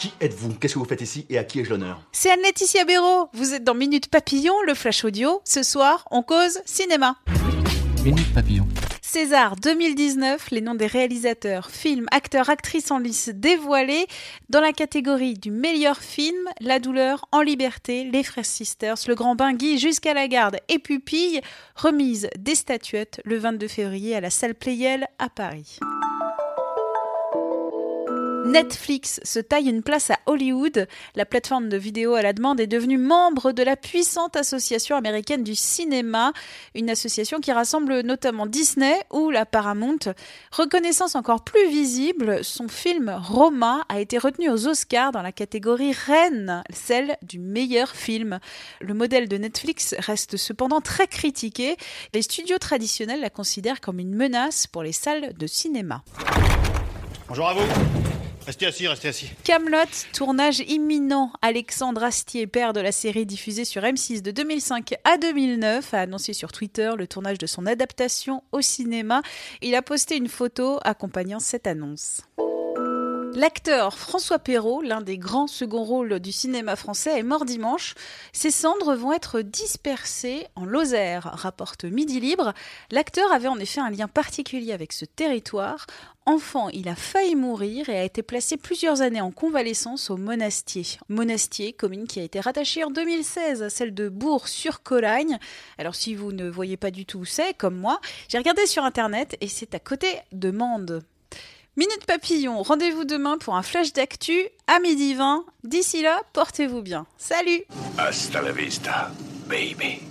Qui êtes-vous? Qu'est-ce que vous faites ici? Et à qui ai-je l'honneur? C'est Anne-Laetitia Béraud. Vous êtes dans Minute Papillon, le flash audio. Ce soir, on cause cinéma. Minute Papillon. César 2019, les noms des réalisateurs, films, acteurs, actrices en lice dévoilés. Dans la catégorie du meilleur film, La douleur en liberté, Les Frères Sisters, Le Grand Bain Guy, Jusqu'à la garde et Pupille, remise des statuettes le 22 février à la salle Playel à Paris. Netflix se taille une place à Hollywood. La plateforme de vidéo à la demande est devenue membre de la puissante association américaine du cinéma, une association qui rassemble notamment Disney ou la Paramount. Reconnaissance encore plus visible, son film Roma a été retenu aux Oscars dans la catégorie reine, celle du meilleur film. Le modèle de Netflix reste cependant très critiqué. Les studios traditionnels la considèrent comme une menace pour les salles de cinéma. Bonjour à vous. Restez assis, restez assis. Camelot, tournage imminent. Alexandre Astier, père de la série diffusée sur M6 de 2005 à 2009, a annoncé sur Twitter le tournage de son adaptation au cinéma. Il a posté une photo accompagnant cette annonce. L'acteur François Perrault, l'un des grands seconds rôles du cinéma français, est mort dimanche. Ses cendres vont être dispersées en Lozère, rapporte Midi Libre. L'acteur avait en effet un lien particulier avec ce territoire. Enfant, il a failli mourir et a été placé plusieurs années en convalescence au Monastier. Monastier, commune qui a été rattachée en 2016 à celle de Bourg-sur-Colagne. Alors si vous ne voyez pas du tout où c'est, comme moi, j'ai regardé sur internet et c'est à côté de Mende. Minute Papillon, rendez-vous demain pour un flash d'actu à midi 20. D'ici là, portez-vous bien. Salut Hasta la vista, baby.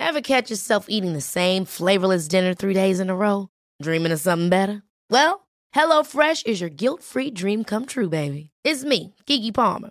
Ever catch yourself eating the same flavorless dinner three days in a row? Dreaming of something better? Well, HelloFresh is your guilt-free dream come true, baby. It's me, Kiki Palmer.